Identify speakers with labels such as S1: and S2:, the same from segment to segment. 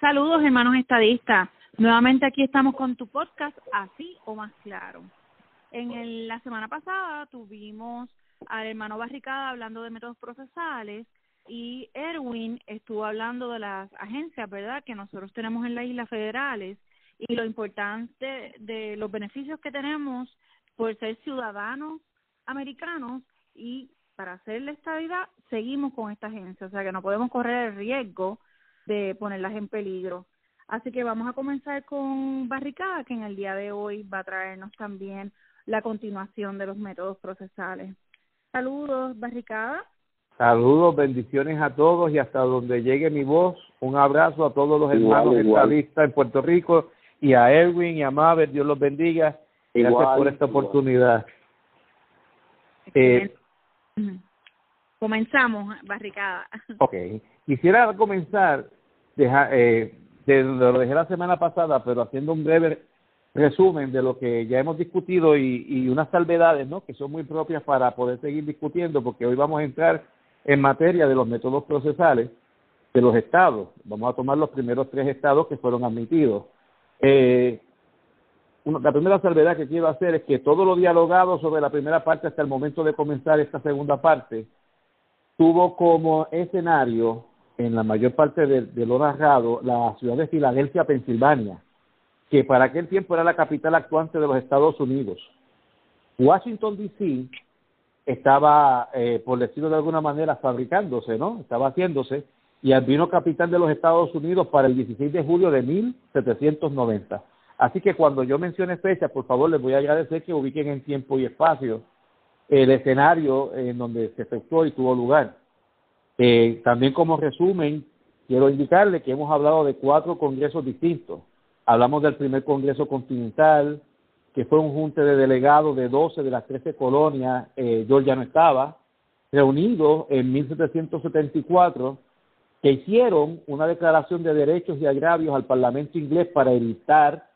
S1: Saludos, hermanos estadistas. Nuevamente aquí estamos con tu podcast, así o más claro. En la semana pasada tuvimos al hermano Barricada hablando de métodos procesales y Erwin estuvo hablando de las agencias, ¿verdad?, que nosotros tenemos en las islas federales y lo importante de los beneficios que tenemos por ser ciudadanos americanos y para hacer la estabilidad seguimos con esta agencia, o sea que no podemos correr el riesgo de ponerlas en peligro. Así que vamos a comenzar con Barricada, que en el día de hoy va a traernos también la continuación de los métodos procesales. Saludos, Barricada.
S2: Saludos, bendiciones a todos y hasta donde llegue mi voz, un abrazo a todos los hermanos estadistas en Puerto Rico y a Erwin y a Maver, Dios los bendiga. Gracias por esta oportunidad.
S1: Eh, Comenzamos, Barricada.
S2: Ok, quisiera comenzar deja, eh, de lo dejé la semana pasada, pero haciendo un breve resumen de lo que ya hemos discutido y, unas salvedades, ¿no? Que son muy propias para poder seguir discutiendo, porque hoy vamos a entrar en materia de los métodos procesales de los estados. Vamos a tomar los primeros tres estados que fueron admitidos. Eh, la primera salvedad que quiero hacer es que todo lo dialogado sobre la primera parte hasta el momento de comenzar esta segunda parte tuvo como escenario en la mayor parte de, lo narrado la ciudad de Filadelfia, Pensilvania, que para aquel tiempo era la capital actuante de los Estados Unidos. Washington, D.C. estaba, eh, por decirlo de alguna manera, fabricándose, ¿no? Estaba haciéndose, y vino capital de los Estados Unidos para el 16 de julio de 1790. Así que cuando yo mencione fecha, por favor, les voy a agradecer que ubiquen en tiempo y espacio el escenario en donde se efectuó y tuvo lugar. Eh, también como resumen, quiero indicarle que hemos hablado de cuatro congresos distintos. Hablamos del primer Congreso Continental, que fue un junte de delegados de 12 de las 13 colonias, eh, Georgia no estaba, reunidos en 1774, que hicieron una declaración de derechos y agravios al Parlamento inglés para evitar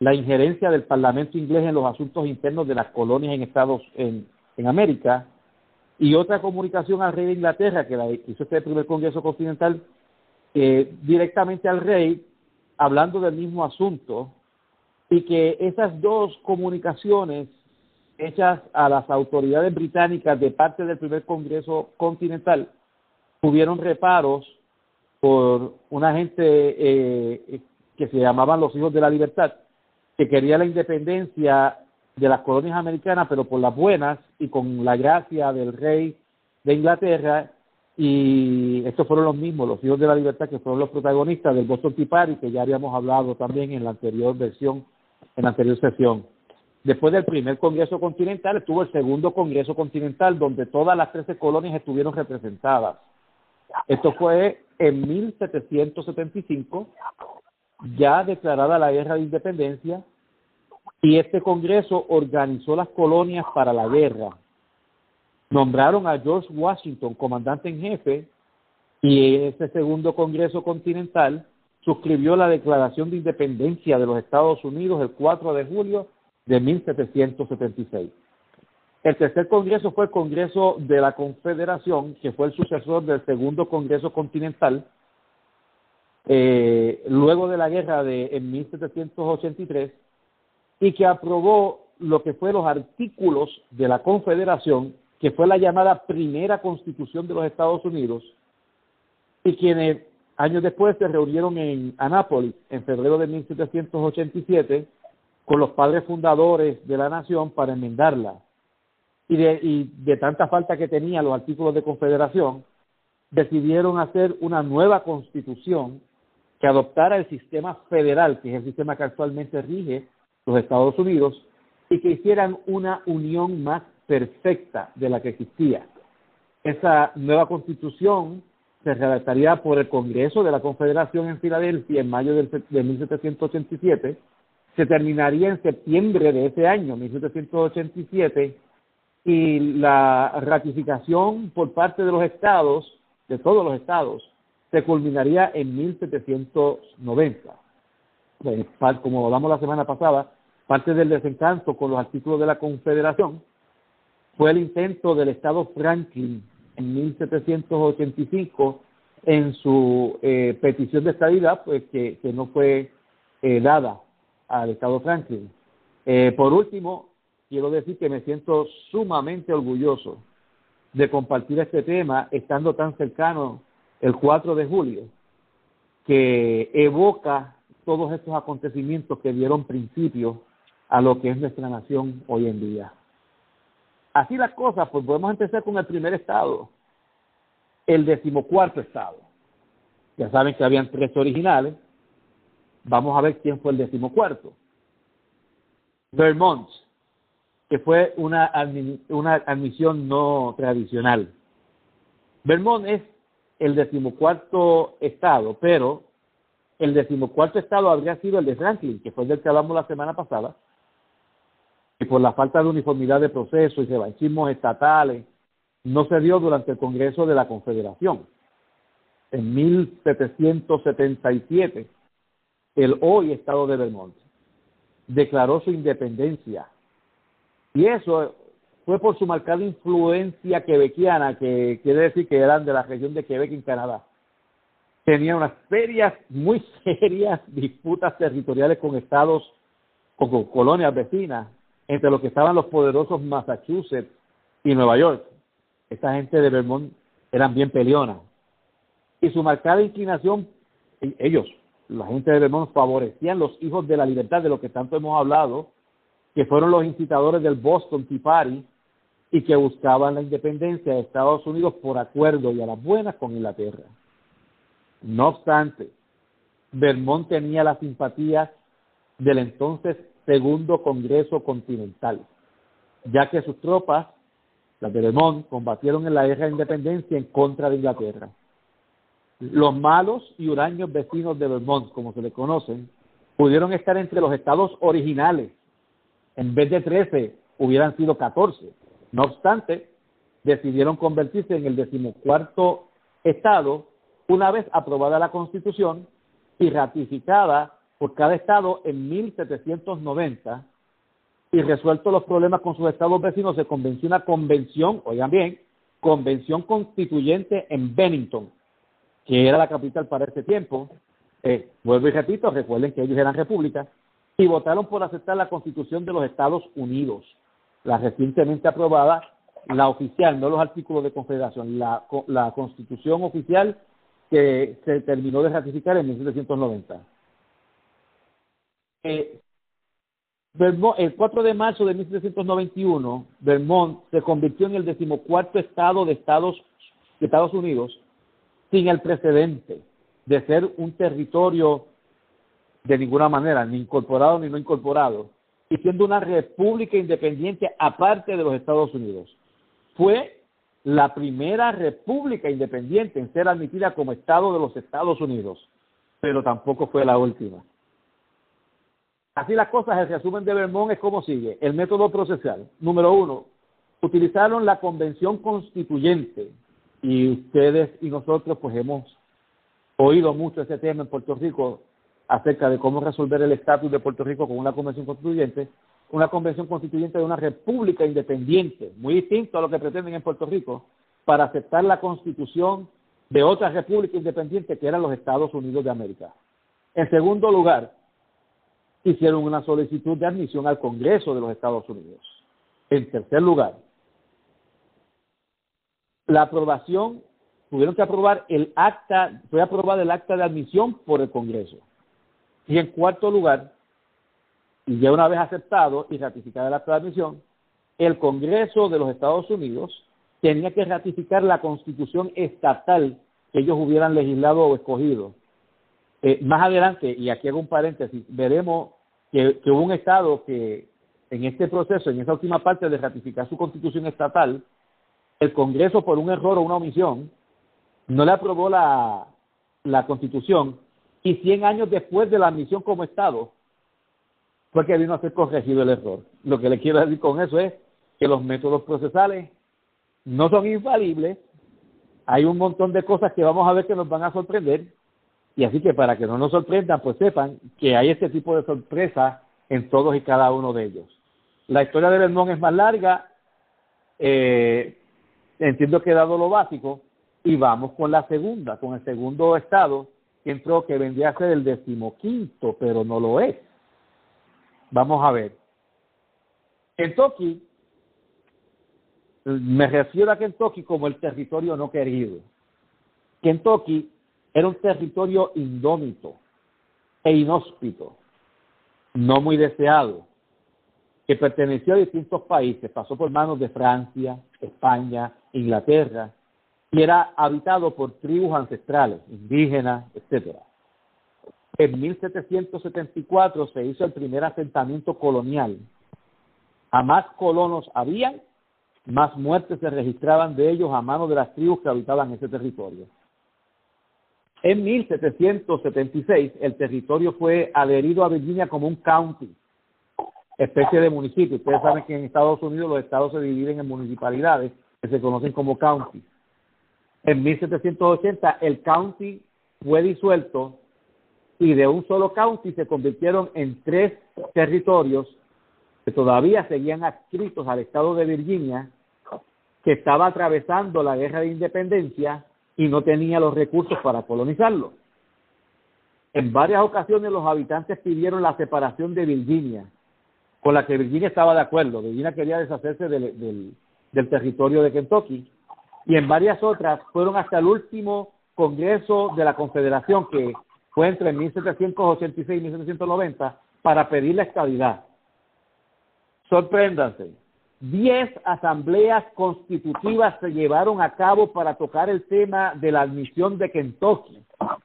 S2: la injerencia del Parlamento inglés en los asuntos internos de las colonias en Estados en, en América y otra comunicación al rey de Inglaterra, que la hizo este primer Congreso Continental, eh, directamente al rey, hablando del mismo asunto, y que esas dos comunicaciones hechas a las autoridades británicas de parte del primer Congreso Continental tuvieron reparos por una gente eh, que se llamaban los Hijos de la Libertad, que quería la independencia de las colonias americanas, pero por las buenas y con la gracia del rey de Inglaterra. Y estos fueron los mismos, los hijos de la libertad, que fueron los protagonistas del Boston Tea Party, que ya habíamos hablado también en la anterior versión, en la anterior sesión. Después del primer Congreso Continental estuvo el segundo Congreso Continental, donde todas las 13 colonias estuvieron representadas. Esto fue en 1775, ya declarada la guerra de independencia, y este Congreso organizó las colonias para la guerra. Nombraron a George Washington comandante en jefe y ese segundo Congreso Continental suscribió la Declaración de Independencia de los Estados Unidos el 4 de julio de 1776. El tercer Congreso fue el Congreso de la Confederación, que fue el sucesor del segundo Congreso Continental, eh, luego de la guerra de en 1783 y que aprobó lo que fue los artículos de la Confederación, que fue la llamada primera constitución de los Estados Unidos, y quienes años después se reunieron en Anápolis en febrero de 1787 con los padres fundadores de la nación para enmendarla. Y de, y de tanta falta que tenían los artículos de confederación, decidieron hacer una nueva constitución que adoptara el sistema federal, que es el sistema que actualmente rige los Estados Unidos y que hicieran una unión más perfecta de la que existía. Esa nueva constitución se redactaría por el Congreso de la Confederación en Filadelfia en mayo de 1787, se terminaría en septiembre de ese año, 1787, y la ratificación por parte de los estados, de todos los estados, se culminaría en 1790. Como hablamos la semana pasada, parte del desencanto con los artículos de la Confederación fue el intento del Estado Franklin en 1785 en su eh, petición de estabilidad, pues que, que no fue eh, dada al Estado Franklin. Eh, por último, quiero decir que me siento sumamente orgulloso de compartir este tema estando tan cercano el 4 de julio, que evoca todos estos acontecimientos que dieron principio a lo que es nuestra nación hoy en día. Así las cosas, pues podemos empezar con el primer estado, el decimocuarto estado. Ya saben que habían tres originales. Vamos a ver quién fue el decimocuarto. Vermont, que fue una, una admisión no tradicional. Vermont es el decimocuarto estado, pero el decimocuarto estado habría sido el de Franklin, que fue el del que hablamos la semana pasada, y por la falta de uniformidad de proceso y revanchismos estatales, no se dio durante el Congreso de la Confederación. En 1777, el hoy Estado de Vermont declaró su independencia. Y eso fue por su marcada influencia quebequiana, que quiere decir que eran de la región de Quebec en Canadá. Tenían unas serias, muy serias disputas territoriales con estados, con colonias vecinas, entre los que estaban los poderosos Massachusetts y Nueva York. Esta gente de Vermont eran bien peleonas. Y su marcada inclinación, ellos, la gente de Vermont, favorecían los hijos de la libertad, de lo que tanto hemos hablado, que fueron los incitadores del Boston Tea Party y que buscaban la independencia de Estados Unidos por acuerdo y a las buenas con Inglaterra. No obstante, Vermont tenía la simpatía del entonces Segundo Congreso Continental, ya que sus tropas, las de Vermont, combatieron en la guerra de independencia en contra de Inglaterra. Los malos y huraños vecinos de Vermont, como se le conocen, pudieron estar entre los estados originales. En vez de 13, hubieran sido 14. No obstante, decidieron convertirse en el decimocuarto estado una vez aprobada la Constitución y ratificada por cada estado en 1790 y resuelto los problemas con sus estados vecinos, se convenció una convención, oigan bien, convención constituyente en Bennington, que era la capital para ese tiempo. Eh, vuelvo y repito, recuerden que ellos eran repúblicas, y votaron por aceptar la constitución de los Estados Unidos, la recientemente aprobada, la oficial, no los artículos de confederación, la, constitución oficial que se terminó de ratificar en 1790 eh, el 4 de marzo de 1791, Vermont se convirtió en el decimocuarto estado de Estados, de Estados Unidos sin el precedente de ser un territorio de ninguna manera, ni incorporado ni no incorporado, y siendo una república independiente aparte de los Estados Unidos. Fue la primera república independiente en ser admitida como Estado de los Estados Unidos, pero tampoco fue la última. Así las cosas, el resumen de Vermont es como sigue. El método procesal. Número uno, utilizaron la convención constituyente y ustedes y nosotros pues hemos oído mucho ese tema en Puerto Rico acerca de cómo resolver el estatus de Puerto Rico con una convención constituyente, una convención constituyente de una república independiente, muy distinto a lo que pretenden en Puerto Rico, para aceptar la constitución de otra república independiente que eran los Estados Unidos de América. En segundo lugar, hicieron una solicitud de admisión al Congreso de los Estados Unidos. En tercer lugar, la aprobación, tuvieron que aprobar el acta, fue aprobada el acta de admisión por el Congreso. Y en cuarto lugar, y ya una vez aceptado y ratificada el acta de admisión, el Congreso de los Estados Unidos tenía que ratificar la constitución estatal que ellos hubieran legislado o escogido. Eh, más adelante, y aquí hago un paréntesis, veremos que, hubo un Estado que en este proceso, en esa última parte de ratificar su constitución estatal, el Congreso, por un error o una omisión, no le aprobó la, la constitución y 100 años después de la admisión como Estado, fue que vino a ser corregido el error. Lo que le quiero decir con eso es que los métodos procesales no son infalibles, hay un montón de cosas que vamos a ver que nos van a sorprender, y así que para que no nos sorprendan, pues sepan que hay este tipo de sorpresa en todos y cada uno de ellos. La historia de Vermont es más larga, eh, entiendo que he dado lo básico y vamos con la segunda, con el segundo estado entró que vendría a ser el decimoquinto, pero no lo es. Vamos a ver. Kentucky, me refiero a Kentucky como el territorio no querido. Kentucky era un territorio indómito e inhóspito, no muy deseado, que perteneció a distintos países, pasó por manos de Francia, España, Inglaterra, y era habitado por tribus ancestrales, indígenas, etcétera. En 1774 se hizo el primer asentamiento colonial. A más colonos había, más muertes se registraban de ellos a manos de las tribus que habitaban ese territorio. En 1776 el territorio fue adherido a Virginia como un county, especie de municipio. Ustedes saben que en Estados Unidos los estados se dividen en municipalidades que se conocen como counties. En 1780 el county fue disuelto y de un solo county se convirtieron en tres territorios que todavía seguían adscritos al estado de Virginia, que estaba atravesando la guerra de independencia y no tenía los recursos para colonizarlo. En varias ocasiones los habitantes pidieron la separación de Virginia, con la que Virginia estaba de acuerdo. Virginia quería deshacerse del, del territorio de Kentucky y en varias otras fueron hasta el último Congreso de la Confederación, que fue entre 1786 y 1790, para pedir la estabilidad. Sorpréndanse, diez asambleas constitutivas se llevaron a cabo para tocar el tema de la admisión de Kentucky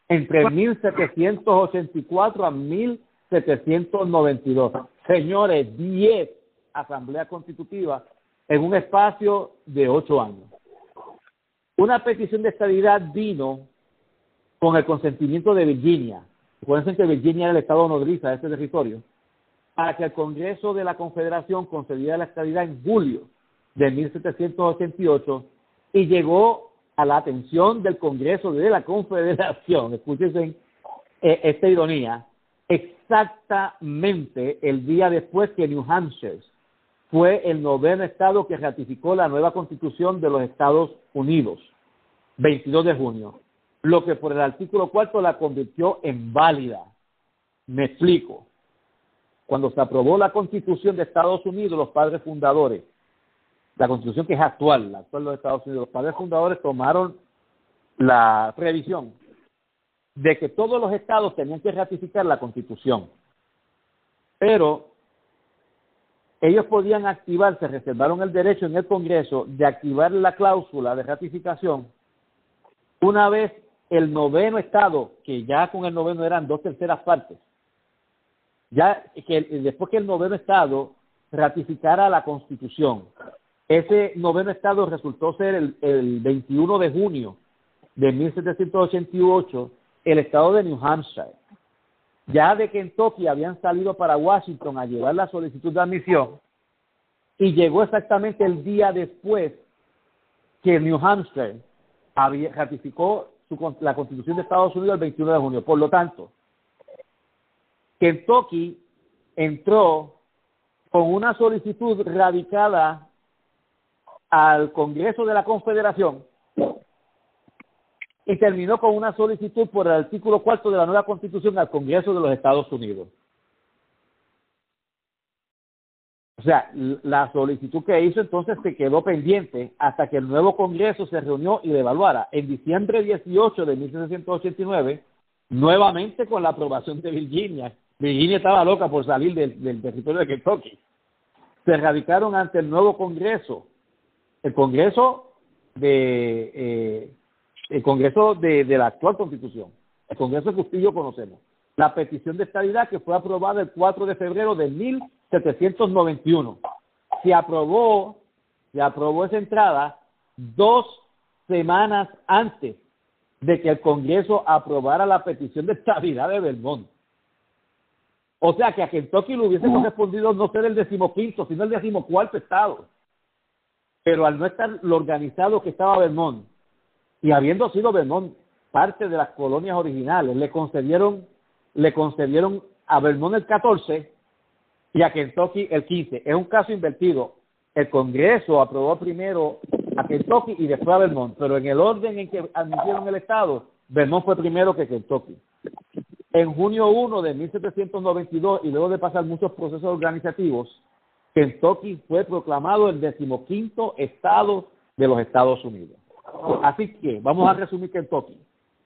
S2: entre 1784 a 1792. Señores, diez asambleas constitutivas en un espacio de ocho años. Una petición de estabilidad vino con el consentimiento de Virginia. Recuerden que Virginia era el estado nodriza de este territorio, para que el Congreso de la Confederación concediera la estabilidad en julio de 1788 y llegó a la atención del Congreso de la Confederación, escúchense eh, esta ironía, exactamente el día después que New Hampshire fue el noveno estado que ratificó la nueva constitución de los Estados Unidos, 22 de junio, lo que por el artículo cuarto la convirtió en válida. Me explico. Cuando se aprobó la constitución de Estados Unidos, los padres fundadores, la constitución que es actual, la actual de los Estados Unidos, los padres fundadores tomaron la previsión de que todos los estados tenían que ratificar la constitución. Pero ellos podían activar, se reservaron el derecho en el Congreso de activar la cláusula de ratificación una vez el noveno estado, que ya con el noveno eran dos terceras partes, ya que después que el noveno estado ratificara la constitución, ese noveno estado resultó ser el, el 21 de junio de 1788 el estado de New Hampshire ya de Kentucky habían salido para Washington a llevar la solicitud de admisión y llegó exactamente el día después que New Hampshire ratificó la constitución de Estados Unidos el 21 de junio. Por lo tanto, Kentucky entró con una solicitud radicada al Congreso de la Confederación y terminó con una solicitud por el artículo cuarto de la nueva constitución al Congreso de los Estados Unidos. O sea, la solicitud que hizo entonces se quedó pendiente hasta que el nuevo Congreso se reunió y le evaluara. En diciembre 18 de 1789, nuevamente con la aprobación de Virginia. Virginia estaba loca por salir del, territorio de Kentucky. Se radicaron ante el nuevo Congreso, el Congreso de eh, el Congreso de, la actual Constitución, el Congreso que usted y yo conocemos, la petición de estabilidad que fue aprobada el 4 de febrero de 1791. Se aprobó, se aprobó esa entrada dos semanas antes de que el Congreso aprobara la petición de estabilidad de Vermont. O sea que a Kentucky le hubiese correspondido no ser el decimoquinto, sino el decimocuarto estado. Pero al no estar lo organizado que estaba Vermont, y habiendo sido Vermont parte de las colonias originales, le concedieron, le concedieron a Vermont el 14 y a Kentucky el 15. Es un caso invertido. el Congreso aprobó primero a Kentucky y después a Vermont, pero en el orden en que admitieron el Estado, Vermont fue primero que Kentucky. En junio 1 de 1792, y luego de pasar muchos procesos organizativos, Kentucky fue proclamado el decimoquinto estado de los Estados Unidos. Así que vamos a resumir Kentucky.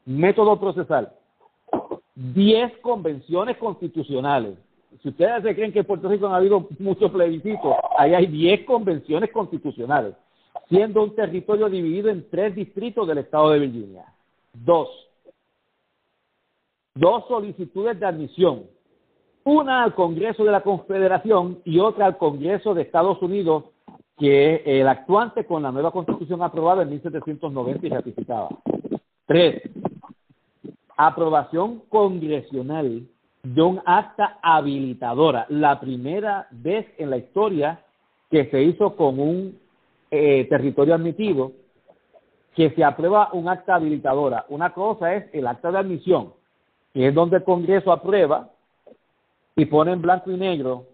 S2: Método procesal. Diez convenciones constitucionales. Si ustedes se creen que en Puerto Rico han habido muchos plebiscitos, ahí hay diez convenciones constitucionales, siendo un territorio dividido en tres distritos del estado de Virginia. Dos. Dos solicitudes de admisión. Una al Congreso de la Confederación y otra al Congreso de Estados Unidos que el actuante con la nueva constitución aprobada en 1790 y ratificada. Tres, aprobación congresional de un acta habilitadora, la primera vez en la historia que se hizo con un eh, territorio admitido, que se aprueba un acta habilitadora. Una cosa es el acta de admisión, que es donde el Congreso aprueba y pone en blanco y negro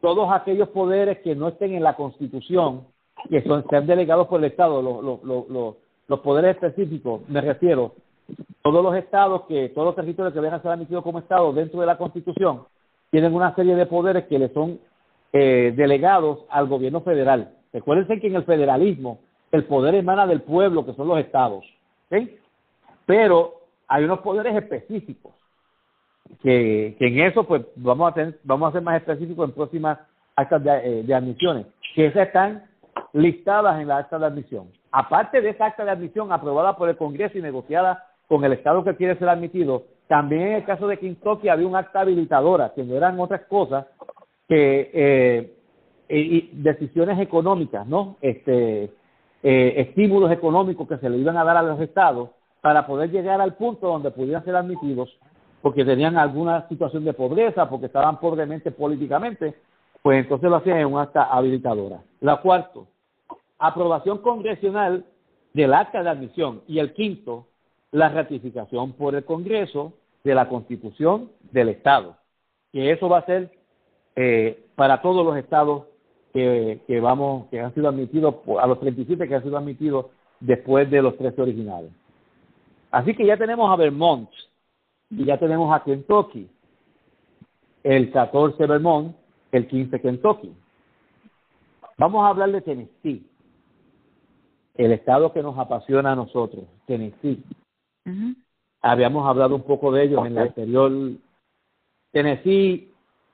S2: todos aquellos poderes que no estén en la Constitución, que son, sean delegados por el Estado, los, poderes específicos, me refiero, todos los estados, que todos los territorios que a ser admitidos como Estado dentro de la Constitución, tienen una serie de poderes que le son eh, delegados al gobierno federal. Recuérdense que en el federalismo el poder emana del pueblo, que son los estados. Pero hay unos poderes específicos que, en eso pues vamos a tener, vamos a ser más específicos en próximas actas de, eh, admisiones, que esas están listadas en la acta de admisión. Aparte de esa acta de admisión aprobada por el Congreso y negociada con el Estado que quiere ser admitido, también en el caso de Kentucky había un acta habilitadora, que no eran otras cosas que eh, y decisiones económicas, ¿no? Este, eh, estímulos económicos que se le iban a dar a los estados para poder llegar al punto donde pudieran ser admitidos porque tenían alguna situación de pobreza, porque estaban pobremente políticamente, pues entonces lo hacían en un acta habilitadora. La cuarto, aprobación congresional del acta de admisión. Y el quinto, la ratificación por el Congreso de la Constitución del Estado. Que eso va a ser eh, para todos los estados que, que, vamos, que han sido admitidos, a los 37 que han sido admitidos después de los 13 originales. Así que ya tenemos a Vermont, y ya tenemos a Kentucky, el 14 Vermont, el 15 Kentucky. Vamos a hablar de Tennessee, el estado que nos apasiona a nosotros, Tennessee. Habíamos hablado un poco de ellos en la anterior. Tennessee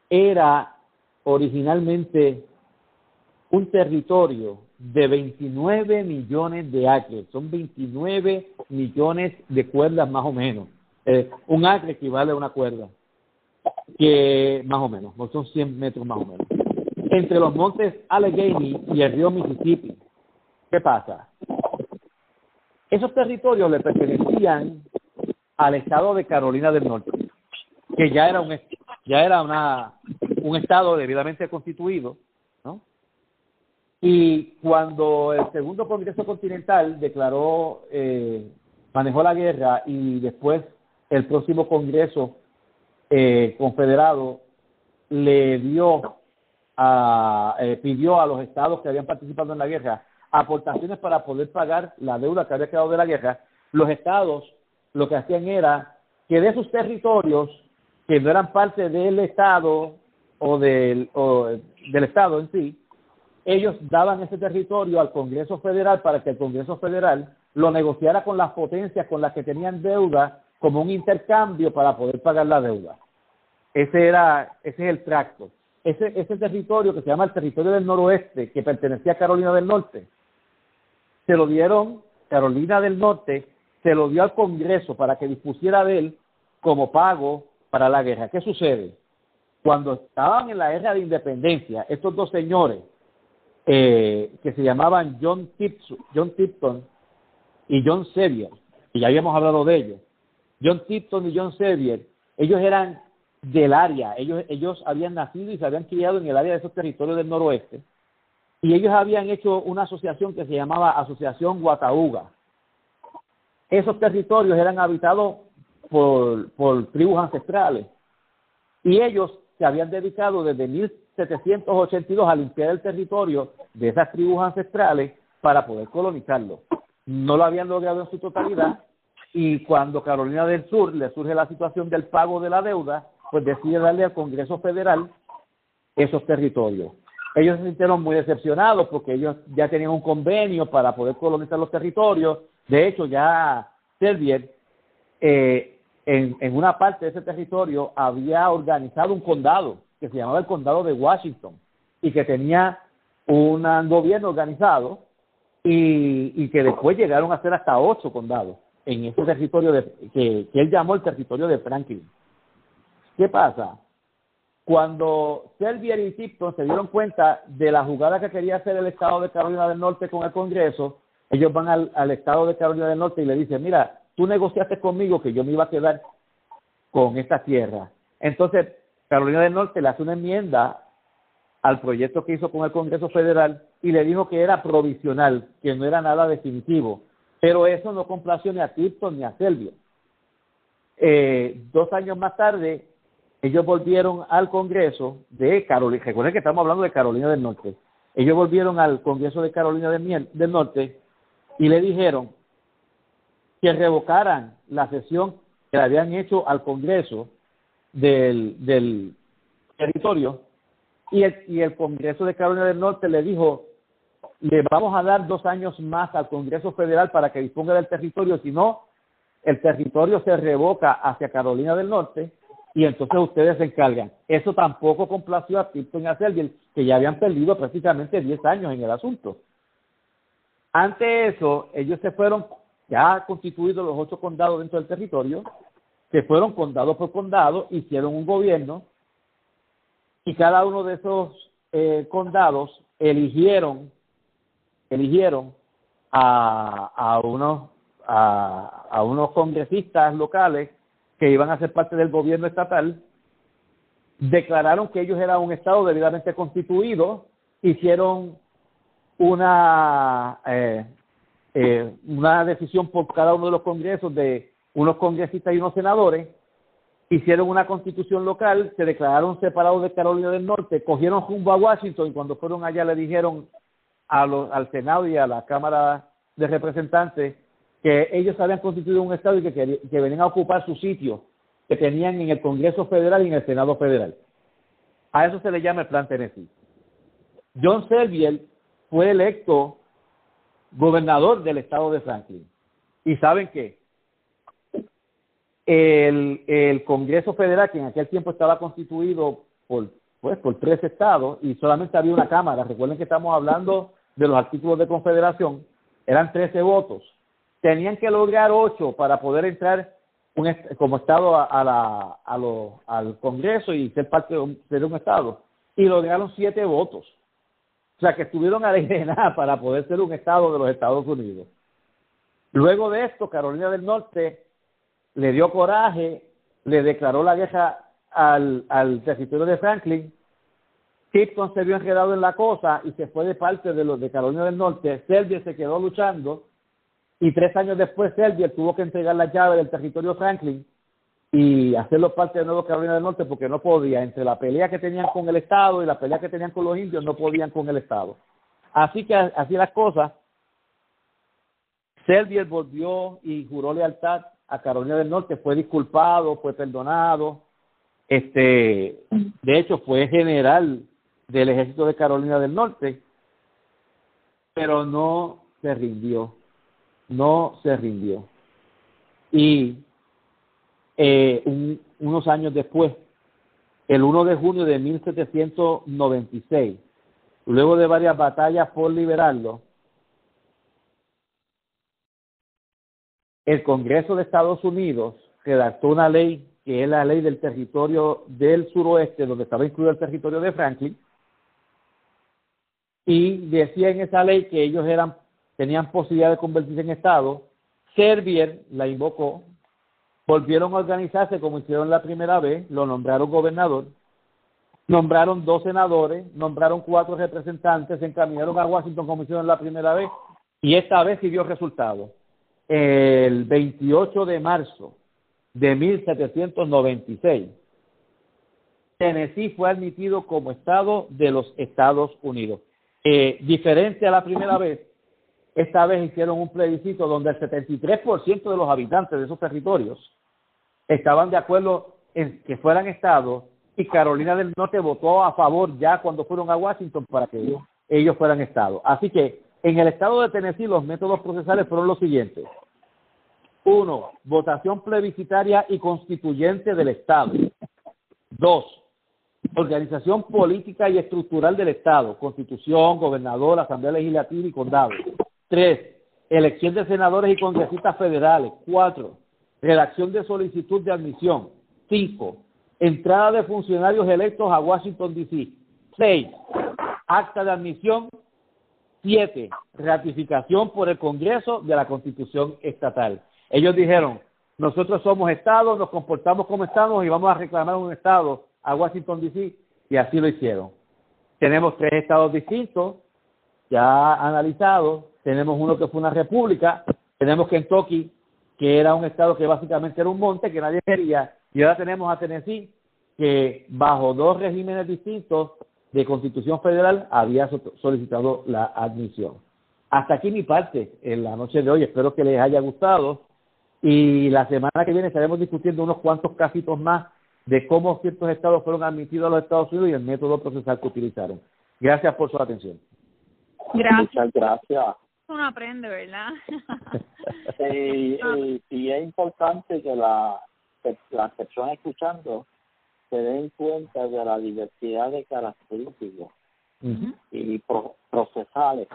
S2: era originalmente un territorio de 29 millones de acres, son 29 millones de cuerdas más o menos. Eh, un acre equivale a una cuerda, que más o menos, son 100 metros más o menos. Entre los montes Allegheny y el río Mississippi, ¿qué pasa? Esos territorios le pertenecían al estado de Carolina del Norte, que ya era un ya era una un estado debidamente constituido, ¿no? Y cuando el segundo Congreso Continental declaró eh, manejó la guerra y después el próximo Congreso eh, Confederado le dio a, eh, pidió a los estados que habían participado en la guerra aportaciones para poder pagar la deuda que había quedado de la guerra, los estados lo que hacían era que de sus territorios que no eran parte del estado o del, o del estado en sí, ellos daban ese territorio al Congreso Federal para que el Congreso Federal lo negociara con las potencias con las que tenían deuda como un intercambio para poder pagar la deuda. Ese era, ese es el tracto. Ese, ese territorio que se llama el territorio del noroeste, que pertenecía a Carolina del Norte, se lo dieron, Carolina del Norte se lo dio al Congreso para que dispusiera de él como pago para la guerra. ¿Qué sucede? Cuando estaban en la guerra de independencia, estos dos señores, eh, que se llamaban John Tipton, John Tipton y John Sevier, y ya habíamos hablado de ellos, John Tipton y John Sevier, ellos eran del área, ellos, ellos habían nacido y se habían criado en el área de esos territorios del noroeste, y ellos habían hecho una asociación que se llamaba Asociación Guatauga. Esos territorios eran habitados por, por tribus ancestrales, y ellos se habían dedicado desde 1782 a limpiar el territorio de esas tribus ancestrales para poder colonizarlo. No lo habían logrado en su totalidad y cuando Carolina del Sur le surge la situación del pago de la deuda, pues decide darle al Congreso Federal esos territorios. Ellos se sintieron muy decepcionados porque ellos ya tenían un convenio para poder colonizar los territorios. De hecho, ya Servier eh, en, una parte de ese territorio había organizado un condado que se llamaba el condado de Washington y que tenía un gobierno organizado y, y que después llegaron a ser hasta ocho condados en ese territorio de, que, él llamó el territorio de Franklin. ¿Qué pasa? Cuando Selvier y Tipton se dieron cuenta de la jugada que quería hacer el Estado de Carolina del Norte con el Congreso, ellos van al, al Estado de Carolina del Norte y le dicen, mira, tú negociaste conmigo que yo me iba a quedar con esta tierra. Entonces, Carolina del Norte le hace una enmienda al proyecto que hizo con el Congreso Federal y le dijo que era provisional, que no era nada definitivo. Pero eso no complació ni a Tipton ni a Selvia. Eh, dos años más tarde, ellos volvieron al Congreso de Carolina, recuerden que estamos hablando de Carolina del Norte, ellos volvieron al Congreso de Carolina del Norte y le dijeron que revocaran la sesión que le habían hecho al Congreso del, del territorio y el, y el Congreso de Carolina del Norte le dijo, le vamos a dar dos años más al Congreso Federal para que disponga del territorio, si no, el territorio se revoca hacia Carolina del Norte y entonces ustedes se encargan. Eso tampoco complació a Tipton y a Selvier, que ya habían perdido prácticamente 10 años en el asunto. Ante eso, ellos se fueron ya constituidos los ocho condados dentro del territorio, se fueron condado por condado, hicieron un gobierno y cada uno de esos eh, condados eligieron eligieron a, a unos a, unos congresistas locales que iban a ser parte del gobierno estatal declararon que ellos eran un estado debidamente constituido hicieron una eh, eh, una decisión por cada uno de los congresos de unos congresistas y unos senadores, hicieron una constitución local, se declararon separados de Carolina del Norte, cogieron rumbo a Washington y cuando fueron allá le dijeron a los, al Senado y a la Cámara de Representantes que ellos habían constituido un Estado y que, que, venían a ocupar su sitio que tenían en el Congreso Federal y en el Senado Federal. A eso se le llama el Plan Tennessee. John Selvier fue electo gobernador del estado de Franklin. ¿Y saben qué? El, el Congreso Federal, que en aquel tiempo estaba constituido por, pues, por tres estados y solamente había una Cámara, recuerden que estamos hablando de los artículos de confederación, eran 13 votos. Tenían que lograr ocho para poder entrar un, como estado a, la, a lo, al Congreso y ser parte de un, de un estado. Y lograron siete votos. O sea, que estuvieron a la para poder ser un estado de los Estados Unidos. Luego de esto, Carolina del Norte le dio coraje, le declaró la guerra al, al territorio de Franklin. Tipton se vio enredado en la cosa y se fue de parte de los de Carolina del Norte. Serbia se quedó luchando y tres años después Serbia tuvo que entregar la llave del territorio Franklin y hacerlo parte de Nuevo Carolina del Norte porque no podía, entre la pelea que tenían con el Estado y la pelea que tenían con los indios, no podían con el Estado. Así que así las cosas, Selvier volvió y juró lealtad a Carolina del Norte, fue disculpado, fue perdonado, este, de hecho fue general del ejército de Carolina del Norte, pero no se rindió, no se rindió. Y eh, un, unos años después, el 1 de junio de 1796, luego de varias batallas por liberarlo, el Congreso de Estados Unidos redactó una ley que es la ley del territorio del suroeste, donde estaba incluido el territorio de Franklin, y decía en esa ley que ellos eran tenían posibilidad de convertirse en Estado. Servier la invocó volvieron a organizarse como hicieron la primera vez, lo nombraron gobernador, nombraron dos senadores, nombraron cuatro representantes, se encaminaron a Washington como hicieron la primera vez, y esta vez sí dio resultado. El 28 de marzo de 1796, Tennessee fue admitido como estado de los Estados Unidos. Eh, diferente a la primera vez, esta vez hicieron un plebiscito donde el 73% de los habitantes de esos territorios estaban de acuerdo en que fueran estados y Carolina del Norte votó a favor ya cuando fueron a Washington para que ellos fueran estados. Así que en el estado de Tennessee los métodos procesales fueron los siguientes. Uno, votación plebiscitaria y constituyente del Estado. Dos, organización política y estructural del Estado, constitución, gobernador, asamblea legislativa y condado. Tres, elección de senadores y congresistas federales. Cuatro, redacción de solicitud de admisión. Cinco, entrada de funcionarios electos a Washington, D.C. Seis, acta de admisión. Siete, ratificación por el Congreso de la Constitución Estatal. Ellos dijeron, nosotros somos Estado, nos comportamos como Estado y vamos a reclamar un Estado a Washington, D.C. y así lo hicieron. Tenemos tres estados distintos, ya analizados, tenemos uno que fue una república, tenemos Kentucky, que era un estado que básicamente era un monte que nadie quería, y ahora tenemos a Tennessee, que bajo dos regímenes distintos de constitución federal había solicitado la admisión. Hasta aquí mi parte en la noche de hoy, espero que les haya gustado y la semana que viene estaremos discutiendo unos cuantos casitos más de cómo ciertos estados fueron admitidos a los Estados Unidos y el método procesal que utilizaron. Gracias por su atención.
S1: Gracias.
S3: Muchas gracias.
S1: Uno aprende, ¿verdad?
S3: y, y, es importante que la, las personas escuchando se den cuenta de la diversidad de características y procesales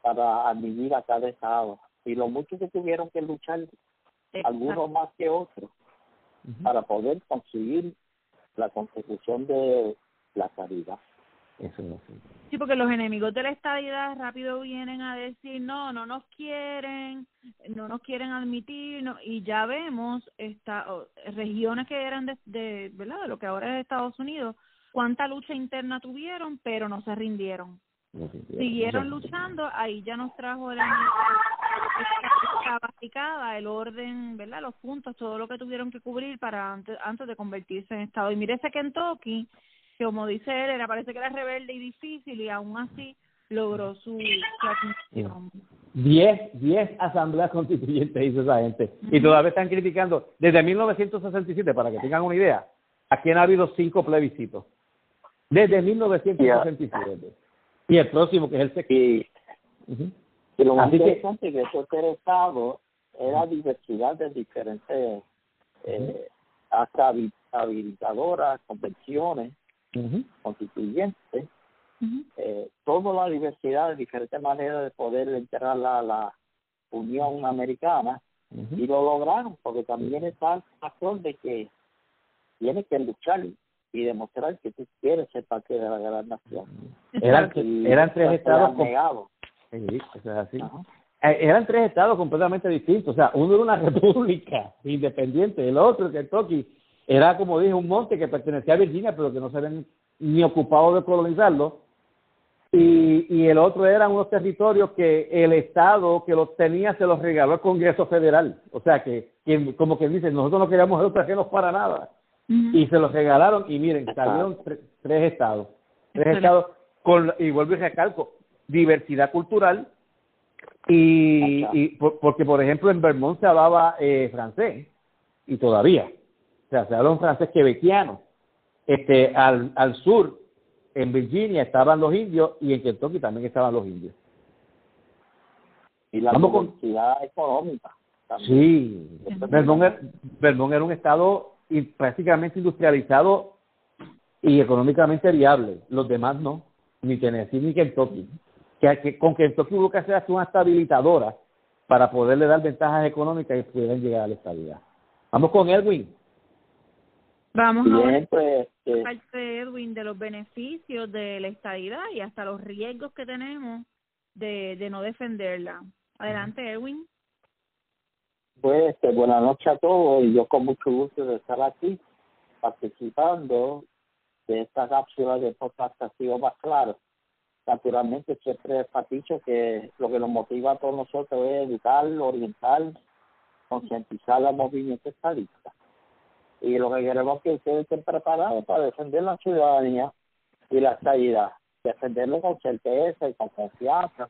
S3: para admitir a cada estado. Y lo mucho que tuvieron que luchar, algunos más que otros, para poder conseguir la consecución de la caridad.
S2: Eso no
S1: Sí, porque los enemigos de la estabilidad rápido vienen a decir, no, no nos quieren, no nos quieren admitir, no, y ya vemos esta, regiones que eran de, de, ¿verdad? de lo que ahora es Estados Unidos, cuánta lucha interna tuvieron, pero no se rindieron. Siguieron luchando, ahí ya nos trajo el capacicada, el orden, ¿verdad? Los puntos, todo lo que tuvieron que cubrir para antes, antes de convertirse en Estado. Y mire ese Kentucky, que como dice él, era, parece que era rebelde y difícil y aún así logró su,
S2: su Diez, diez asambleas constituyentes hizo esa gente. Y todavía están criticando, desde 1967, para que tengan una idea, aquí han habido cinco plebiscitos. Desde 1967 y el próximo que es el sexto.
S3: Y, lo más interesante que, que este estado era diversidad de diferentes eh, hasta habilitadoras, convenciones, constituyentes, eh, toda la diversidad de diferentes maneras de poder entrar a la Unión Americana y lo lograron porque también está el factor de que tiene que luchar y demostrar que tú quieres ser parte de la gran nación.
S2: Eran, eran tres estados. Así. Eh, eran tres estados completamente distintos. O sea, uno era una república independiente, el otro, Kentucky, era, como dije, un monte que pertenecía a Virginia, pero que no se habían ni ocupado de colonizarlo. Y, y el otro eran unos territorios que el Estado que los tenía se los regaló al Congreso Federal. O sea, que, que como que dicen, nosotros no queríamos ser ajenos para nada y se los regalaron y miren, salieron tres estados. Tres estados con, y vuelvo y recalco, diversidad cultural y, y porque por ejemplo en Vermont se hablaba eh, francés y todavía, o sea, se habla un francés quebeciano. Este, al, al sur, en Virginia estaban los indios y en Kentucky también estaban los indios.
S3: Y la diversidad económica.
S2: Sí, Vermont, Vermont era un estado prácticamente industrializado y económicamente viable. Los demás no, ni Tennessee ni Kentucky. Que, que con Kentucky hubo que hacer una estabilizadora para poderle dar ventajas económicas y pudieran llegar a la estabilidad. Vamos con Edwin.
S1: Vamos a ver
S3: pues,
S1: eh, parte Edwin de los beneficios de la estabilidad y hasta los riesgos que tenemos de, de no defenderla. Adelante, Edwin.
S3: Pues este, buenas noches a todos y yo con mucho gusto de estar aquí participando de esta cápsula de podcast ha sido más claro. Naturalmente siempre he dicho que lo que nos motiva a todos nosotros es educar, orientar, concientizar al movimiento estadista. Y lo que queremos es que ustedes estén preparados para defender la ciudadanía y la estabilidad, defenderlo con certeza y con confianza,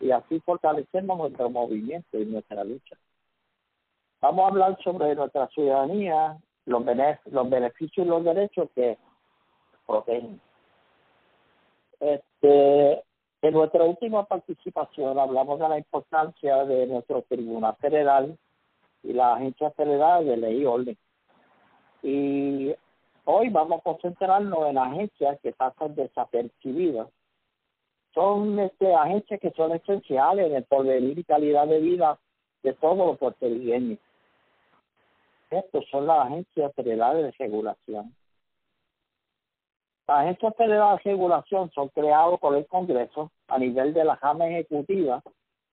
S3: y así fortalecemos nuestro movimiento y nuestra lucha. Vamos a hablar sobre nuestra ciudadanía, los, los beneficios y los derechos que protegen. Este, en nuestra última participación hablamos de la importancia de nuestro Tribunal Federal y la Agencia Federal de Ley y Orden. Y hoy vamos a concentrarnos en agencias que pasan desapercibidas. Son este, agencias que son esenciales en el porvenir y calidad de vida de todos los puertorriqueños. Estos son las agencias federales de regulación. Las agencias federales de regulación son creadas por el Congreso a nivel de la Cámara Ejecutiva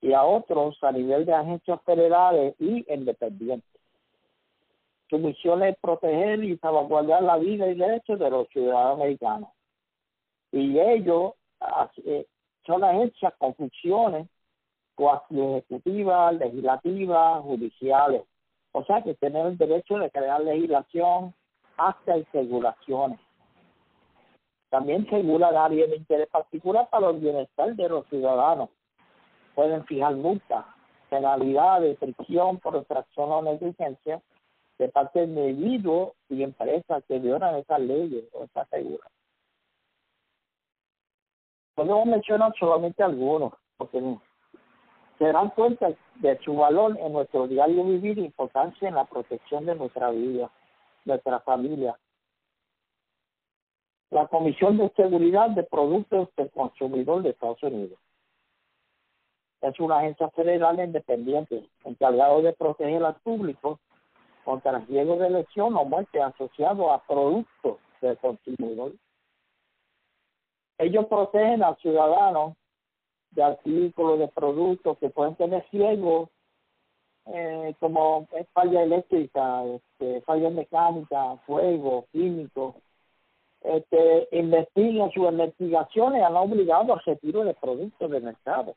S3: y a otros a nivel de agencias federales y independientes. Su misión es proteger y salvaguardar la vida y derechos de los ciudadanos americanos. Y ellos eh, son agencias con funciones cuasi ejecutivas, legislativas, judiciales. O sea que tienen el derecho de crear legislación, hasta y regulaciones. También regula áreas de interés particular para el bienestar de los ciudadanos. Pueden fijar multas, penalidades, prisión por infracción o negligencia de parte de individuos y empresas que violan esas leyes o esas reglas. Podemos mencionar solamente algunos, porque se dan cuenta de su valor en nuestro diario vivir e importancia en la protección de nuestra vida, nuestra familia. La Comisión de Seguridad de Productos del Consumidor de Estados Unidos es una agencia federal independiente encargada de proteger al público contra riesgos de lesión o muerte asociados a productos del consumidor. Ellos protegen al ciudadano de artículos, de productos que pueden tener riesgos eh, como falla eléctrica, este, falla mecánica, fuego, químico. Este, investigan sus investigaciones han obligado al retiro de productos del mercado.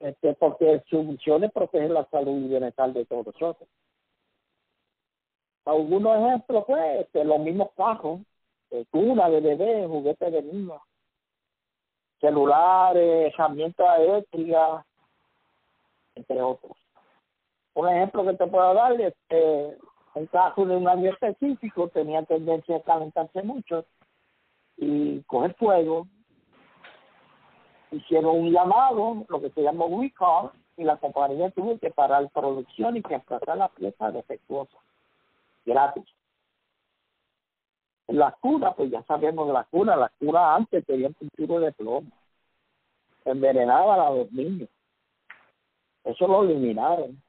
S3: Este, porque su misión es proteger la salud y bienestar de todos nosotros. Algunos ejemplos, pues, este, los mismos cajos, eh, cuna de bebé, juguetes de niños, celulares, herramientas eléctricas, entre otros. Un ejemplo que te puedo dar, este, en caso de un año específico tenía tendencia a calentarse mucho y coger fuego. Hicieron un llamado, lo que se llama recall, y la compañía tuvo que parar producción y que reemplazar la pieza defectuosa gratis. La cura, pues ya sabemos de la cura, la cura antes tenía un futuro de plomo. Envenenaba a los niños. Eso lo eliminaron.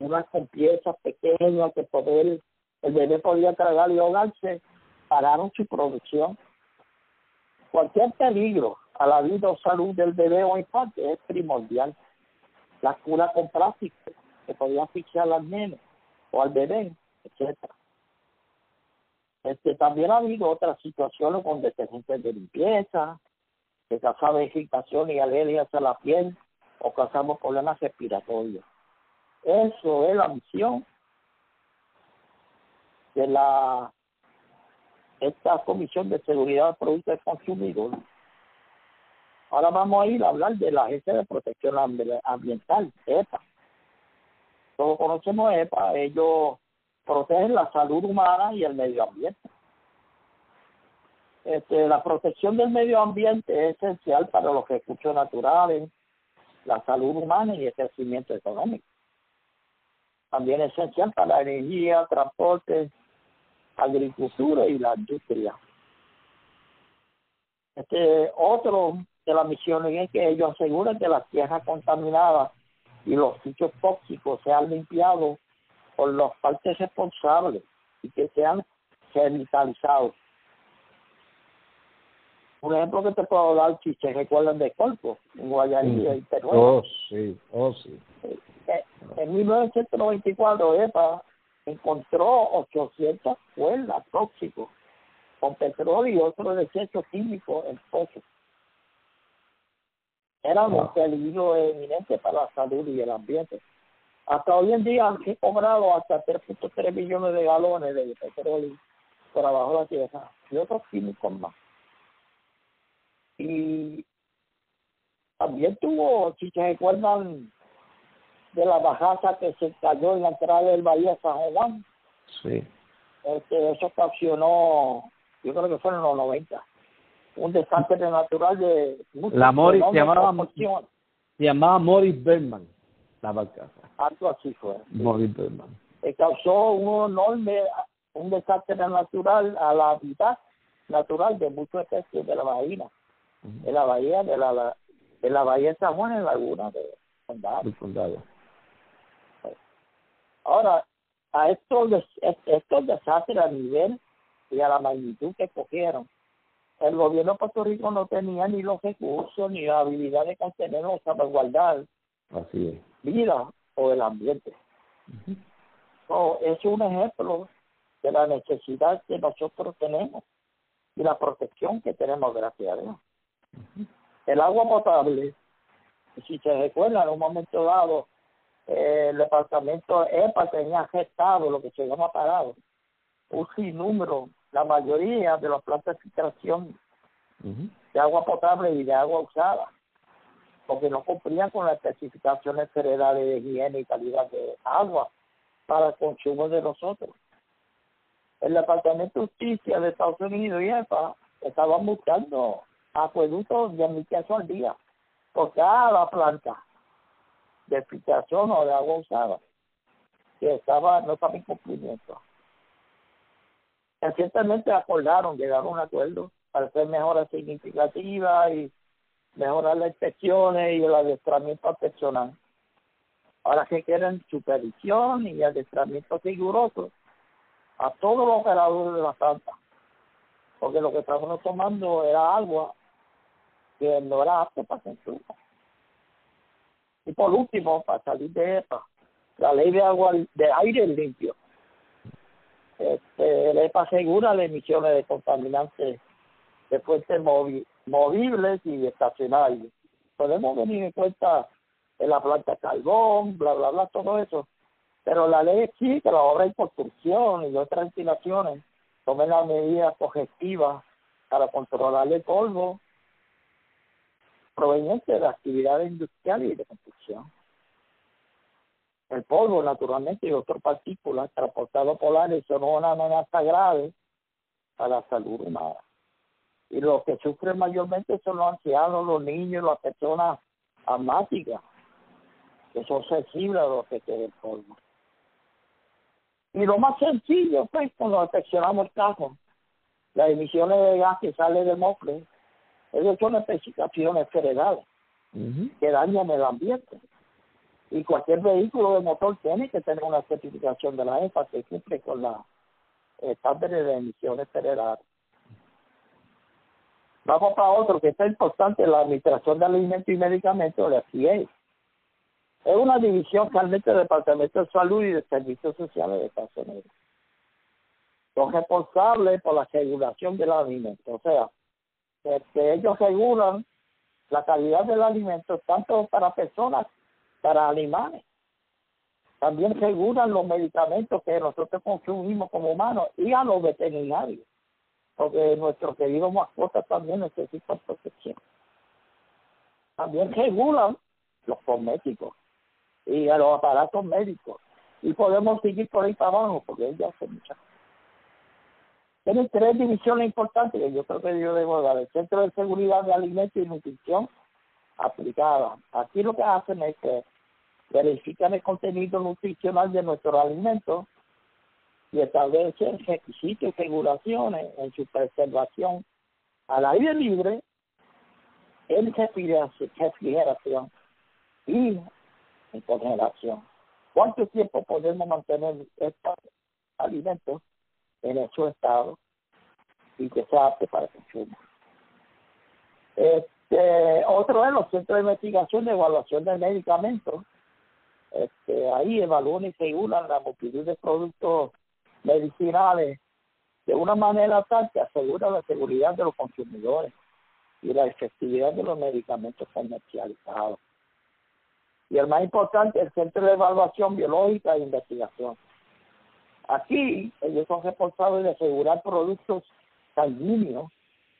S3: Unas con piezas pequeñas que poder, el bebé podía tragar y ahogarse, pararon su producción. Cualquier peligro a la vida o salud del bebé o infante es primordial. La cura con plástico, que podía asfixiar al nene o al bebé, etcétera. Este, también ha habido otras situaciones con detergentes de limpieza, que causaban irritación y alergias a la piel o causamos problemas respiratorios. Eso es la misión de la esta Comisión de Seguridad de Productos del Consumidor. Ahora vamos a ir a hablar de la Agencia de Protección Ambiental, EPA. Todos conocemos EPA, ellos protegen la salud humana y el medio ambiente. Este, la protección del medio ambiente es esencial para los recursos naturales, la salud humana y el crecimiento económico. También es esencial para la energía, transporte, agricultura y la industria. Este, otro de las misiones es que ellos aseguran que las tierras contaminadas y los sitios tóxicos sean limpiados por los partes responsables y que sean revitalizados. Un ejemplo que te puedo dar, si se recuerdan de Colpo, en Guayaquil y Perú.
S2: Oh, sí, oh, sí.
S3: Eh, en 1994, EPA encontró 800 cuerdas tóxicos con petróleo y otros desechos químicos en pozos. Era un peligro eminente para la salud y el ambiente. hasta hoy en día han cobrado hasta 3.3 millones de galones de petróleo por abajo de la tierra y otros químicos más. Y también tuvo, si se recuerdan, de la bajaza que se cayó en la entrada del Bahía San Juan.
S2: Sí.
S3: Este, eso ocasionó, yo creo que fue en los 90, un desastre natural de...
S2: La Morris se llamaba, se llamaba Morris Berman, la barcaza.
S3: Algo así fue.
S2: Morris Berman.
S3: Que causó un enorme, un desastre natural a la vida natural de muchas especies de la bahía, de la bahía de la, de la bahía de San Juan en laguna de condado.
S2: condado.
S3: Ahora, a estos, estos desastres a nivel y a la magnitud que cogieron, el gobierno de Puerto Rico no tenía ni los recursos ni la habilidad de contener o salvaguardar
S2: Así es.
S3: vida o el ambiente. es un ejemplo de la necesidad que nosotros tenemos y la protección que tenemos, gracias a Dios. El agua potable, si se recuerda, en un momento dado, el departamento EPA tenía gestado lo que se llama parado un sinnúmero, la mayoría de las plantas de filtración de agua potable y de agua usada, porque no cumplían con las especificaciones federales de higiene y calidad de agua para el consumo de nosotros. El Departamento de Justicia de Estados Unidos y EPA estaban buscando acueductos de pesos al día por cada planta de filtración o de agua usada que estaba no estaba en cumplimiento. Recientemente acordaron, llegaron a un acuerdo para hacer mejoras significativas y mejorar las inspecciones y el adiestramiento personal. Ahora que quieren supervisión y adiestramiento riguroso a todos los operadores de la planta, porque lo que estábamos tomando era agua que no era apto para consumo. Y por último, para salir de EPA, la ley de agua de aire limpio. Este, EPA asegura las emisiones de contaminantes de fuentes movibles y estacionarios. Podemos venir en cuenta en la planta carbón, bla, bla, bla, todo eso. Pero la ley exige que la obra de construcción y otras instalaciones tomen las medidas objetivas para controlar el polvo proveniente de actividades industriales y de construcción. El polvo, naturalmente, y otras partículas transportados polares son una amenaza grave a la salud humana. Y los que sufren mayormente son los ancianos, los niños, las personas asmáticas, que son sensibles a lo que queda el polvo. Y lo más sencillo, pues, cuando inspeccionamos el carro, las emisiones de gas que sale del mofle esas son especificaciones federales que dañan el ambiente. Y cualquier vehículo de motor tiene que tener una certificación de la EFA que cumple con la estándares de emisiones federales. Vamos para otro que está importante, la Administración de Alimentos y Medicamentos, la FDA. Es una división realmente del Departamento de Salud y de Servicios Sociales de Estados Unidos. Son responsables por la regulación del alimento. O sea, que ellos regulan la calidad del alimento tanto para personas, para animales. También regulan los medicamentos que nosotros consumimos como humanos y a los veterinarios, porque nuestros queridos mascotas también necesitan protección. También regulan los cosméticos y a los aparatos médicos. Y podemos seguir por ahí para abajo, porque ellos hacen muchas cosas. Tienen tres divisiones importantes que yo creo que yo debo dar. El Centro de Seguridad de Alimentos y Nutrición aplicada. Aquí lo que hacen es que verifican el contenido nutricional de nuestros alimentos y establecen requisitos y regulaciones en su preservación al aire libre, en refrigeración y en congelación. ¿Cuánto tiempo podemos mantener estos alimentos en su estado y que sea apto para consumo. Este, otro es los centros de investigación de evaluación de medicamentos. Este, ahí evalúan y regulan la multitud de productos medicinales de una manera tal que asegura la seguridad de los consumidores y la efectividad de los medicamentos comercializados. y el más importante, el Centro de Evaluación Biológica e Investigación. Aquí ellos son responsables de asegurar productos sanguíneos,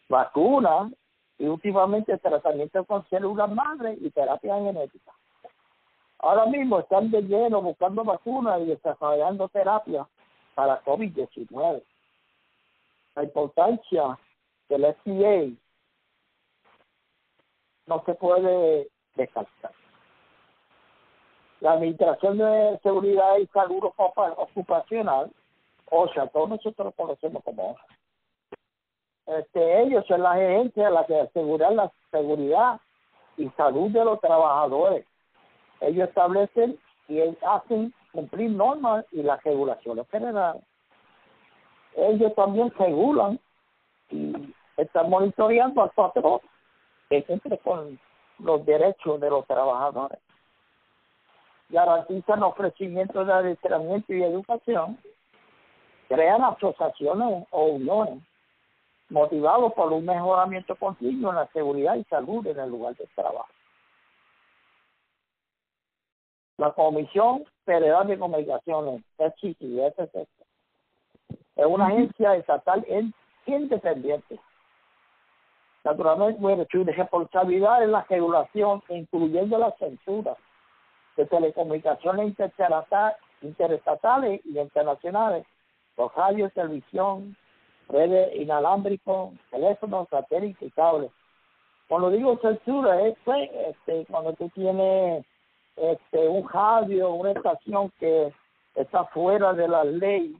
S3: vacunas y últimamente tratamientos con células madre y terapia genética. Ahora mismo están de lleno buscando vacunas y desarrollando terapia para COVID-19. La importancia del FDA no se puede descartar. La Administración de Seguridad y Salud Ocupacional, o sea, todos nosotros lo conocemos como este, ellos son las agencias las que aseguran la seguridad y salud de los trabajadores. Ellos establecen y hacen cumplir normas y las regulaciones generales. Ellos también regulan y están monitoreando al patrón que siempre con los derechos de los trabajadores. Garantizan ofrecimientos de adiestramiento y educación, crean asociaciones o uniones motivados por un mejoramiento continuo en la seguridad y salud en el lugar de trabajo. La Comisión Federal de Comunicaciones, FCC, es una agencia estatal independiente. Naturalmente, su responsabilidad en la regulación, incluyendo la censura de telecomunicaciones interestatales y internacionales, los radios, televisión, redes inalámbricos, teléfonos, satélites y cables. Cuando digo censura, es este, cuando tú tienes este, un radio, una estación que está fuera de la ley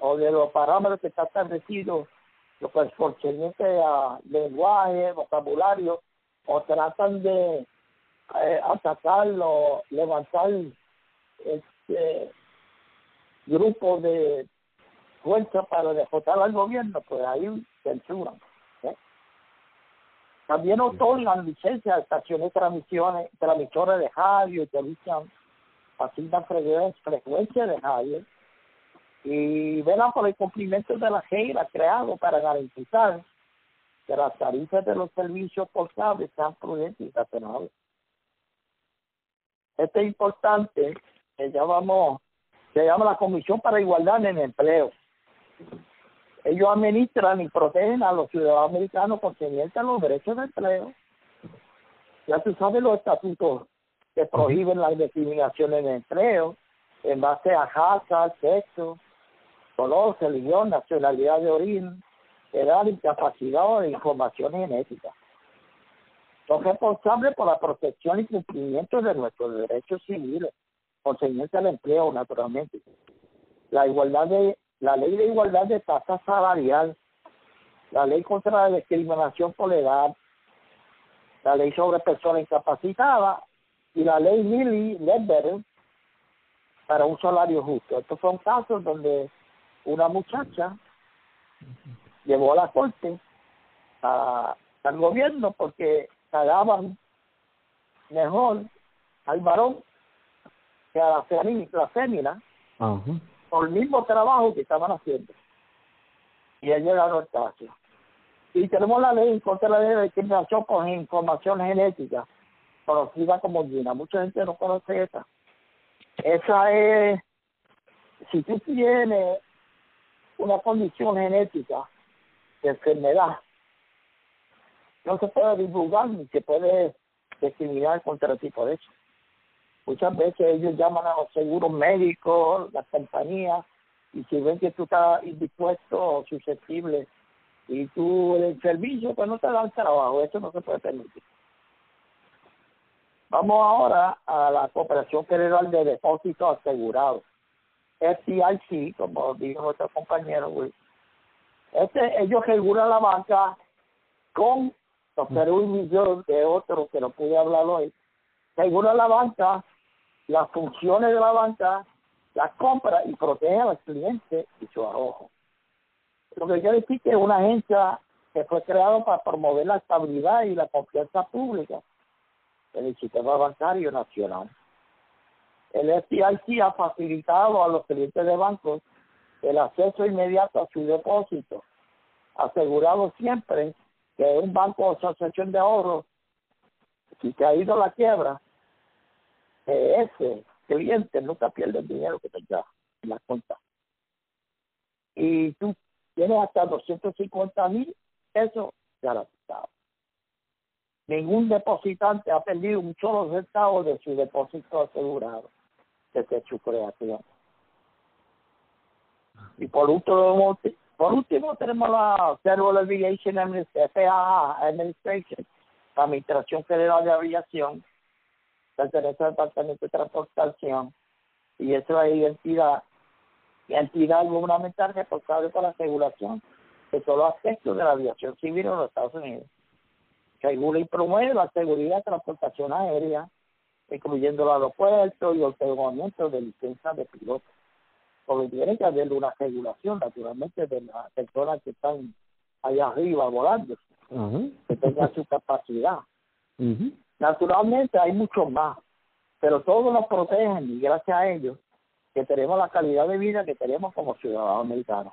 S3: o de los parámetros que están establecidos, lo que es a lenguaje, vocabulario, o tratan de eh, atacarlo, levantar este grupo de fuerza para derrotar al gobierno, pues ahí censuran. ¿eh? También otorgan licencias a estaciones de transmisiones, transmisores de radio y televisión, asignan frecuencia de radio y velan por el cumplimiento de la reglas creado para garantizar que las tarifas de los servicios postables sean prudentes y razonables. Esto es importante, que llamamos, se llama la Comisión para Igualdad en el Empleo ellos administran y protegen a los ciudadanos americanos concernientes a los derechos de empleo. Ya tú sabes los estatutos que prohíben la discriminación en el empleo en base a raza, sexo, color, religión, nacionalidad de origen, edad, incapacidad o información genética. Son responsables por la protección y cumplimiento de nuestros derechos civiles, concernientes al empleo, naturalmente. La igualdad de la ley de igualdad de tasa salarial, la ley contra la discriminación por edad, la ley sobre personas incapacitadas y la ley Lilly Ledbetter para un salario justo. Estos son casos donde una muchacha llevó a la corte al gobierno porque pagaban mejor al varón que a la, la fémina por el mismo trabajo que estaban haciendo. Y ha llegado el caso. Y tenemos la ley contra la ley de discriminación con información genética, conocida como GINA. Mucha gente no conoce esa. Esa es, si tú tienes una condición genética de enfermedad, no se puede divulgar ni se puede discriminar contra el tipo de eso. Muchas veces ellos llaman a los seguros médicos, las compañías, y si ven que tú estás indispuesto o susceptible y tú el servicio, pues no te dan trabajo, eso no se puede permitir. Vamos ahora a la Cooperación Federal de Depósitos Asegurados, FDIC, como dijo nuestro compañero Este, ellos regulan la banca con los millones de otros que no pude hablar hoy, regulan la banca las funciones de la banca, la compra y protege al cliente y su arrojo. Lo que quiere decir que es una agencia que fue creada para promover la estabilidad y la confianza pública en el sistema bancario nacional. El FDIC ha facilitado a los clientes de bancos el acceso inmediato a su depósito, asegurado siempre que un banco o asociación de ahorros, si se ha ido la quiebra, ese cliente nunca pierde el dinero que tenga en la cuenta. Y tú tienes hasta 250 mil pesos garantizados. Ningún depositante ha perdido un solo centavo de su depósito asegurado desde su creación. Y por último, por último tenemos la Federal Aviation Administration, la Administración Federal de Aviación, pertenece al Departamento de Transportación, y es la identidad, entidad gubernamental responsable por la regulación de todos los aspectos de la aviación civil en los Estados Unidos regula y promueve la seguridad de transportación aérea, incluyendo el aeropuerto y el otorgamiento de licencias de piloto. Porque tiene que haber una regulación, naturalmente, de las personas que están allá arriba volando, que tengan su capacidad. Naturalmente hay muchos más, pero todos nos protegen y gracias a ellos que tenemos la calidad de vida que tenemos como ciudadanos americanos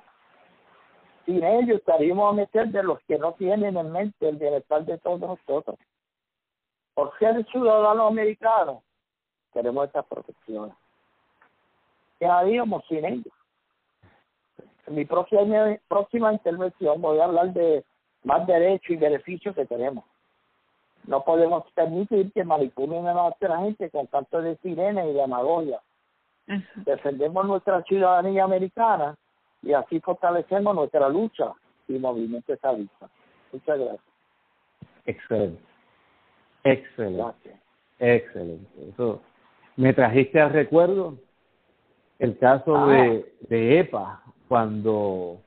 S3: sin ellos estaríamos a meter de los que no tienen en mente el bienestar de todos nosotros. Por ser ciudadanos americanos, tenemos estas protecciones. ¿Qué haríamos sin ellos? En mi próxima, próxima intervención voy a hablar de más derechos y beneficios que tenemos. No podemos permitir que manipulen a nuestra gente con tanto de sirena y demagogia. Defendemos nuestra ciudadanía americana y así fortalecemos nuestra lucha y movimiento estadista. Muchas gracias.
S2: Excelente. Excelente. Excelente. Eso me trajiste al recuerdo el caso ah. de, de EPA cuando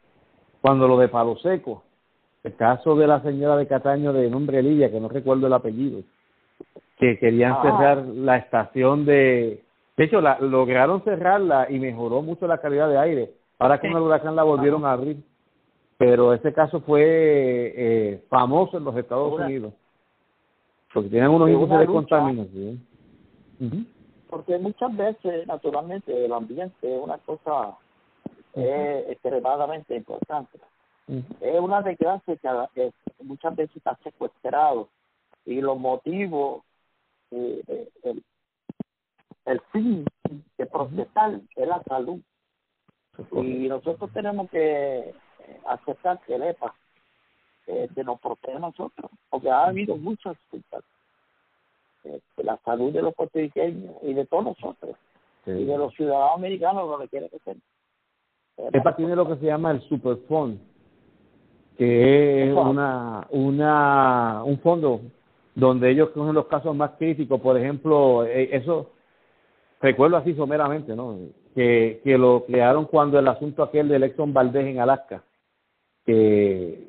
S2: cuando lo de Palo Seco, el caso de la señora de Cataño de nombre Lidia, que no recuerdo el apellido, que querían ah. cerrar la estación de... De hecho, la, lograron cerrarla y mejoró mucho la calidad de aire, Ahora con el huracán la volvieron a abrir, pero ese caso fue eh, famoso en los Estados Unidos, porque tienen unos índices de contaminación.
S3: Porque muchas veces, naturalmente, el ambiente es una cosa extremadamente importante. Es una desgracia que muchas veces está secuestrado y los motivos, eh, el, el fin de procesar es la salud. Y nosotros tenemos que aceptar que el EPA eh, nos protege a nosotros, porque ha habido muchas eh, la salud de los puertorriqueños y de todos nosotros, y de los ciudadanos americanos donde quiera que estén.
S2: EPA tiene lo que se llama el Superfund, que es una, una, un fondo donde ellos cogen los casos más críticos, por ejemplo, eh, eso recuerdo así someramente, ¿no? que, que lo crearon cuando el asunto aquel de Exxon Valdez en Alaska, que,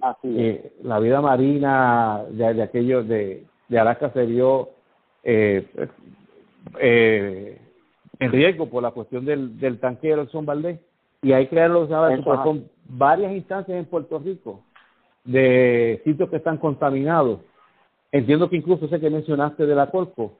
S2: la vida marina de, de aquello de, de Alaska se vio eh, eh, en riesgo por la cuestión del, del tanquero Exxon Valdez y ahí crearon con varias instancias en Puerto Rico de sitios que están contaminados. Entiendo que incluso ese que mencionaste de la Colco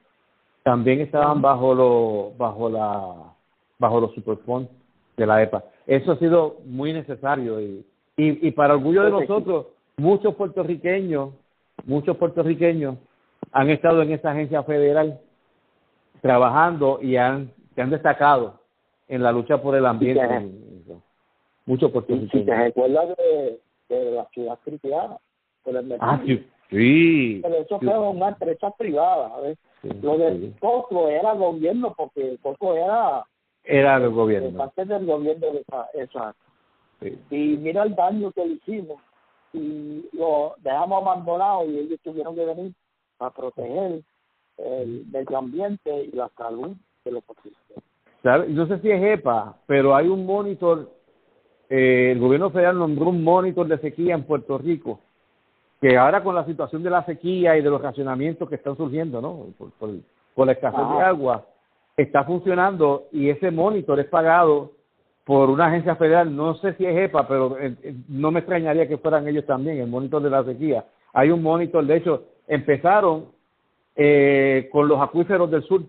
S2: también estaban bajo lo bajo la bajo los superfonds de la EPA. Eso ha sido muy necesario y, y, para orgullo de nosotros, muchos puertorriqueños, muchos puertorriqueños han estado en esa agencia federal trabajando y han, se han destacado en la lucha por el ambiente. muchos puertorriqueños. Si
S3: te recuerdas de, de la ciudad cristiana,
S2: ah, sí. sí.
S3: Pero eso fue una empresa privada. Lo del Coco era gobierno porque Coco era
S2: era del gobierno.
S3: Parte del gobierno de esa, esa. Y mira el daño que le hicimos. Y lo dejamos abandonado y ellos tuvieron que venir a proteger el medio ambiente y la salud de los pacientes.
S2: No sé si es EPA, pero hay un monitor, eh, el gobierno federal nombró un monitor de sequía en Puerto Rico, que ahora con la situación de la sequía y de los racionamientos que están surgiendo, ¿no? Por, por, la escasez de agua, está funcionando y ese monitor es pagado por una agencia federal, no sé si es EPA, pero eh, eh, no me extrañaría que fueran ellos también, el monitor de la sequía. Hay un monitor, de hecho, empezaron eh, con los acuíferos del sur,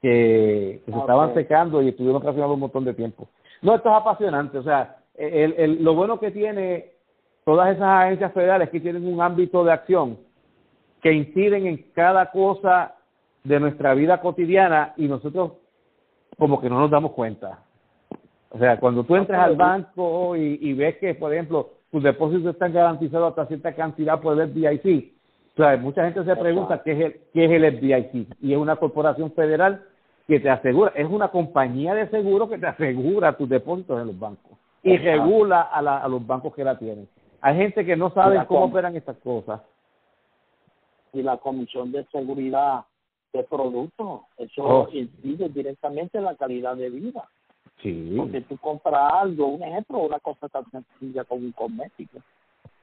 S2: que, se estaban secando y estuvieron racionando un montón de tiempo. No, esto es apasionante, o sea, el, el, lo bueno que tiene todas esas agencias federales es que tienen un ámbito de acción que inciden en cada cosa de nuestra vida cotidiana y nosotros como que no nos damos cuenta. O sea, cuando tú entras al banco y, y ves que, por ejemplo, tus depósitos están garantizados hasta cierta cantidad por el FDIC, o sea, mucha gente se pregunta qué es el, qué es el FDIC y es una corporación federal que te asegura, es una compañía de seguro que te asegura tus depósitos en los bancos y regula a, la, a los bancos que la tienen. Hay gente que no sabe cómo operan estas cosas.
S3: Y la Comisión de Seguridad de Productos, eso oh. incide directamente en la calidad de vida.
S2: Sí.
S3: Porque tú compras algo, un ejemplo, una cosa tan sencilla como un cosmético,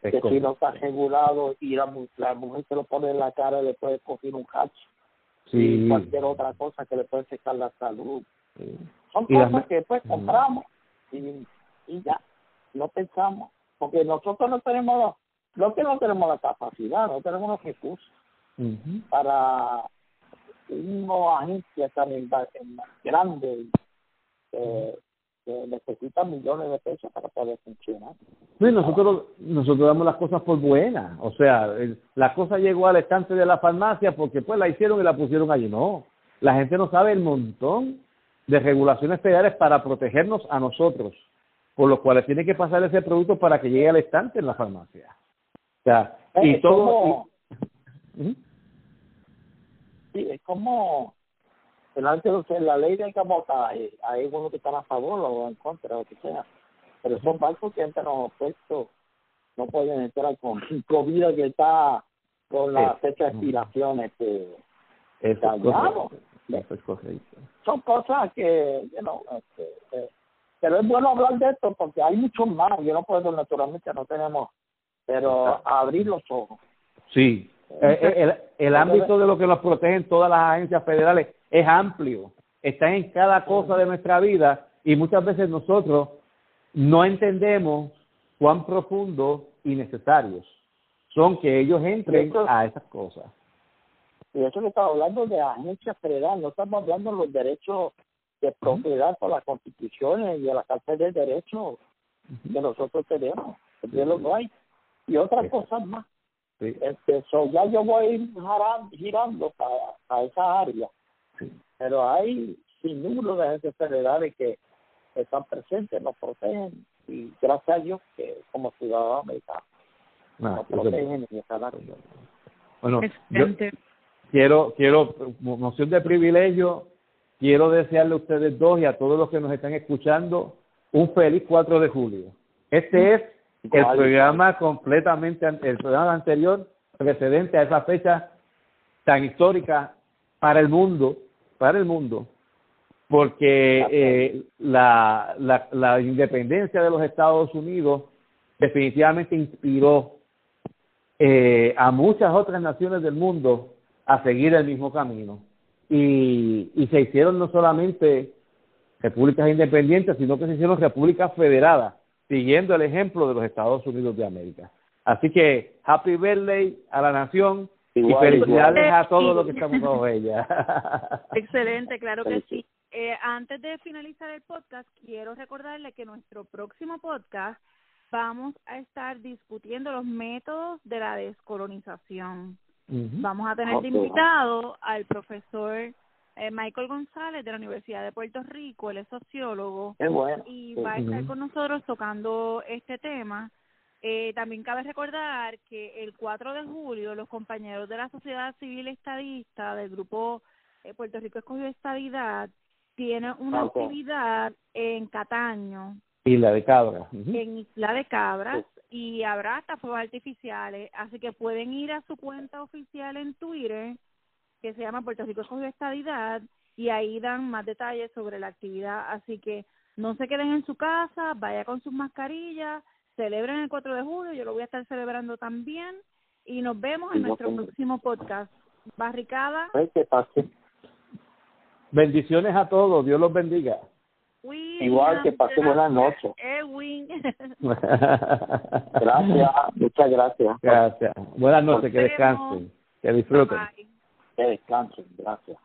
S3: que si no está asegurado y la, mujer se lo pone en la cara le puede coger un hacho.
S2: Sí.
S3: Y cualquier otra cosa que le puede secar la salud. Son cosas que después compramos y, y ya, no pensamos. Porque nosotros no tenemos, no que no tenemos la capacidad, no tenemos los recursos para una agencia tan grande que, necesita millones de pesos para poder funcionar.
S2: Sí, nosotros, nosotros damos las cosas por buenas. O sea, la cosa llegó al estante de la farmacia porque pues la hicieron y la pusieron allí. No, la gente no sabe el montón de regulaciones federales para protegernos a nosotros, por los cuales tiene que pasar ese producto para que llegue al estante en la farmacia. O sea, y todo...
S3: Sí, es como la ley del cabotaje, hay unos que están a favor o en contra, o lo que sea. Pero son barcos que entran opuestos, no pueden entrar con comida que está con la fecha de expiración este,
S2: Eso
S3: Son cosas que, you know, este, eh, pero es bueno hablar de esto porque hay mucho más. Yo no puedo, naturalmente, no tenemos, pero abrir los ojos.
S2: Sí, eh, eh, el, el, ámbito de lo que nos protegen todas las agencias federales es amplio, está en cada cosa de nuestra vida y muchas veces nosotros no entendemos cuán profundos y necesarios son que ellos entren a esas cosas.
S3: Y eso que estamos hablando de agencias federales, no estamos hablando de los derechos de propiedad por las constituciones y de la Carta de Derechos que nosotros tenemos, y otras cosas más. Este, so ya yo voy girando para, a esa área. Pero hay sin número de agencias federales que están presentes, nos protegen. Y gracias a Dios que como ciudadanos americanos. Ah, nos protegen y están
S2: Bueno, yo quiero, quiero, moción de privilegio, quiero desearle a ustedes dos y a todos los que nos están escuchando un feliz 4 de julio. Este es el programa completamente, el programa anterior precedente a esa fecha tan histórica para el mundo, para el mundo, porque eh, la, la, la independencia de los Estados Unidos definitivamente inspiró eh, a muchas otras naciones del mundo a seguir el mismo camino. Y, y se hicieron no solamente repúblicas independientes, sino que se hicieron repúblicas federadas siguiendo el ejemplo de los Estados Unidos de América. Así que happy birthday a la nación y felicidades a todos los que estamos con ella.
S1: Excelente, claro que sí. Eh, antes de finalizar el podcast, quiero recordarle que nuestro próximo podcast vamos a estar discutiendo los métodos de la descolonización. Vamos a tener de invitado al profesor eh, Michael González de la Universidad de Puerto Rico, él es sociólogo y va a estar con nosotros tocando este tema. Eh, también cabe recordar que el 4 de julio los compañeros de la sociedad civil estadista del grupo eh, Puerto Rico Escogió Estadidad tienen una actividad en Cataño.
S2: Isla de Cabras.
S1: En Isla de Cabras y habrá hasta fuegos artificiales, así que pueden ir a su cuenta oficial en Twitter que se llama Puerto Rico con estadidad y ahí dan más detalles sobre la actividad. Así que no se queden en su casa, vaya con sus mascarillas, celebren el 4 de julio, yo lo voy a estar celebrando también y nos vemos en nuestro próximo podcast. Barricada.
S2: Bendiciones a todos, Dios los bendiga.
S3: Igual que pase buenas noches. gracias, muchas gracias.
S2: Gracias. Buenas noches, que descansen, que disfruten.
S3: Que descansen, gracias.